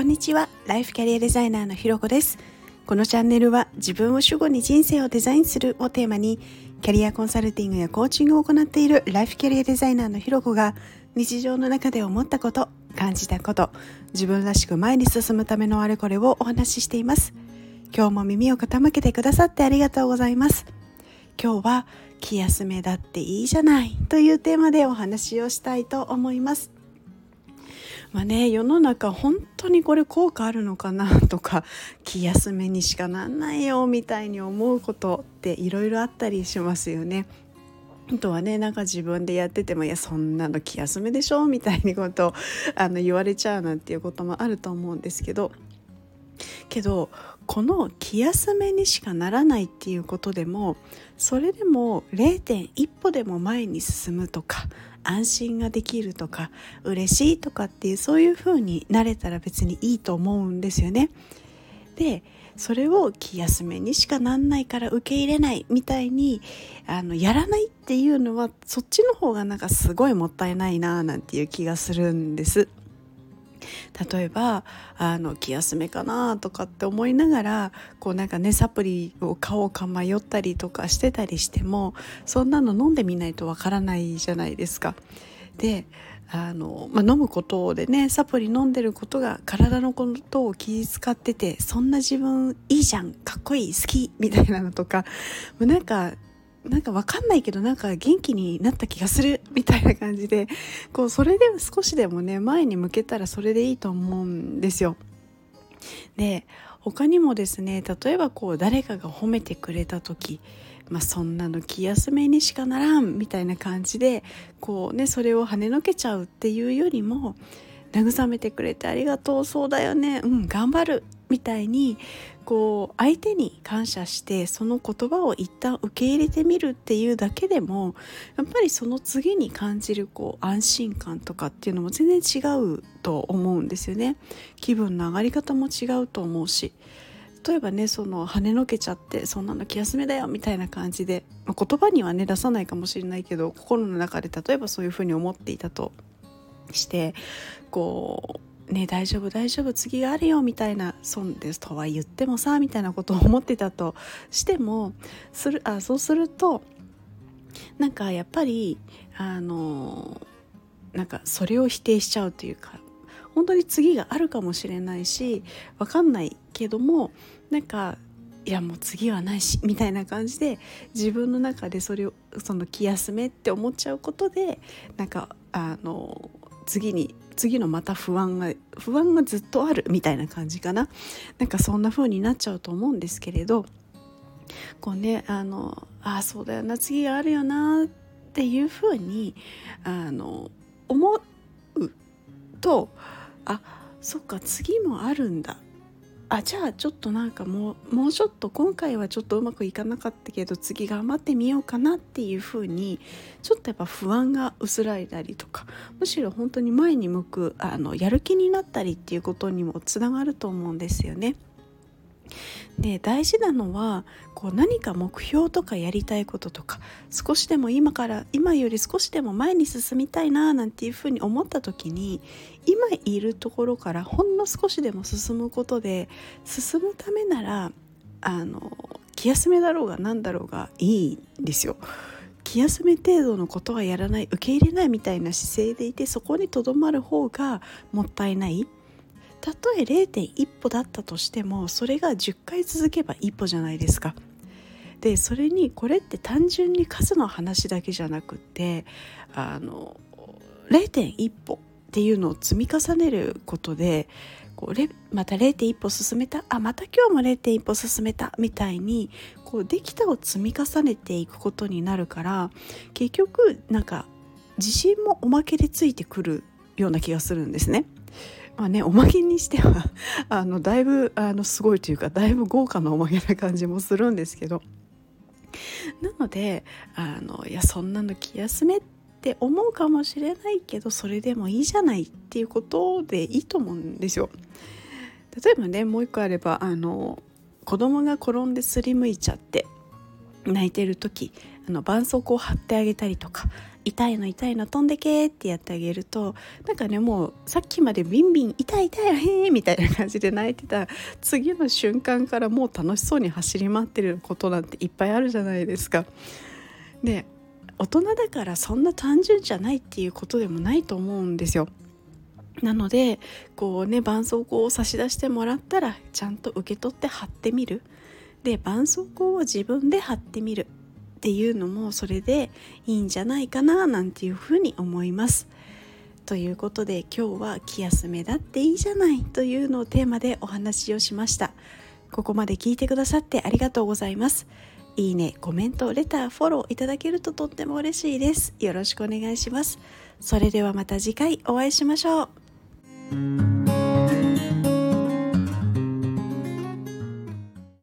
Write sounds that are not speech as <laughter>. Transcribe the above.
こんにちは。ライフキャリアデザイナーのひろこです。このチャンネルは自分を主語に人生をデザインするをテーマにキャリアコンサルティングやコーチングを行っているライフキャリアデザイナーのひろこが日常の中で思ったこと感じたこと自分らしく前に進むためのあれこれをお話ししています。今日も耳を傾けてくださってありがとうございます。今日は気休めだっていいじゃないというテーマでお話をしたいと思います。まあね世の中本当にこれ効果あるのかなとか <laughs> 気休めにしかなんないよみたいに思うことっていろいろあったりしますよね。あとはねなんか自分でやっててもいやそんなの気休めでしょみたいにことを <laughs> あの言われちゃうなんていうこともあると思うんですけどけどこの気休めにしかならないっていうことでもそれでも0.1歩でも前に進むとか安心ができるとか嬉しいとかっていうそういう風になれたら別にいいと思うんですよね。でそれを気休めにしかなんないから受け入れないみたいにあのやらないっていうのはそっちの方がなんかすごいもったいないななんていう気がするんです。例えばあの気休めかなとかって思いながらこうなんかねサプリを買おうか迷ったりとかしてたりしてもそんなの飲んでみないとわからないじゃないですか。であの、まあ、飲むことでねサプリ飲んでることが体のことを気遣っててそんな自分いいじゃんかっこいい好きみたいなのとかもうなんかなんかわかんないけどなんか元気になった気がするみたいな感じでこうそれで少しでもね前に向けたらそれでいいと思うんですよ。で他にもですね例えばこう誰かが褒めてくれた時、まあ、そんなの気休めにしかならんみたいな感じでこうねそれを跳ねのけちゃうっていうよりも慰めてくれてありがとうそうだよねうん頑張るみたいにこう相手に感謝してその言葉を一旦受け入れてみるっていうだけでもやっぱりその次に感じるこう安心感とかっていうのも全然違うと思うんですよね。気分の上がり方も違うと思うし。例えばねその跳ねのけちゃってそんなの気休めだよみたいな感じで、まあ、言葉にはね出さないかもしれないけど心の中で例えばそういうふうに思っていたとしてこうね大丈夫大丈夫次があるよみたいな損ですとは言ってもさみたいなことを思ってたとしてもするあそうするとなんかやっぱりあのなんかそれを否定しちゃうというか本当に次があるかもしれないし分かんないけどもなんかいやもう次はないしみたいな感じで自分の中でそれをその気休めって思っちゃうことでなんかあの次に次のまた不安が不安がずっとあるみたいな感じかな。なんかそんな風になっちゃうと思うんですけれどこうねあのあそうだよな次があるよなっていう風にあの思うとあそっか次もあるんだ。あじゃあちょっとなんかもうもうちょっと今回はちょっとうまくいかなかったけど次頑張ってみようかなっていう風にちょっとやっぱ不安が薄らいだりとかむしろ本当に前に向くあのやる気になったりっていうことにもつながると思うんですよね。で大事なのはこう何か目標とかやりたいこととか少しでも今から今より少しでも前に進みたいななんていうふうに思った時に今いるところからほんの少しでも進むことで進むためならあの気休めだろうが何だろうがいいんですよ。気休め程度のことはやらない受け入れないみたいな姿勢でいてそこにとどまる方がもったいないたとえ0.1歩だったとしてもそれが10回続けば1歩じゃないですか。でそれにこれって単純に数の話だけじゃなくてあの0.1歩っていうのを積み重ねることでこうまた0.1歩進めたあまた今日も0.1歩進めたみたいにこうできたを積み重ねていくことになるから結局なんか自信もおまけでついてくるような気がするんですね。まあねおまけにしては <laughs> あのだいぶあのすごいというかだいぶ豪華なおまけな感じもするんですけどなのであのいやそんなの気休めって思うかもしれないけどそれでもいいじゃないっていうことでいいと思うんですよ。例えばねもう一個あればあの子供が転んですりむいちゃって泣いてる時あの絆創膏を貼ってあげたりとか痛いの痛いの飛んでけってやってあげるとなんかねもうさっきまでビンビン痛い痛いへーみたいな感じで泣いてた次の瞬間からもう楽しそうに走り回ってることなんていっぱいあるじゃないですか。で大人だからそんな単純じゃないっていうことでもないと思うんですよ。なのでこうね絆創膏を差し出してもらったらちゃんと受け取って貼ってみるで絆創膏を自分で貼ってみるっていうのもそれでいいんじゃないかななんていうふうに思います。ということで今日は気休めだっていいじゃないというのをテーマでお話をしました。ここまで聞いてくださってありがとうございます。いいね、コメント、レター、フォローいただけるととっても嬉しいです。よろしくお願いします。それではまた次回お会いしましょう。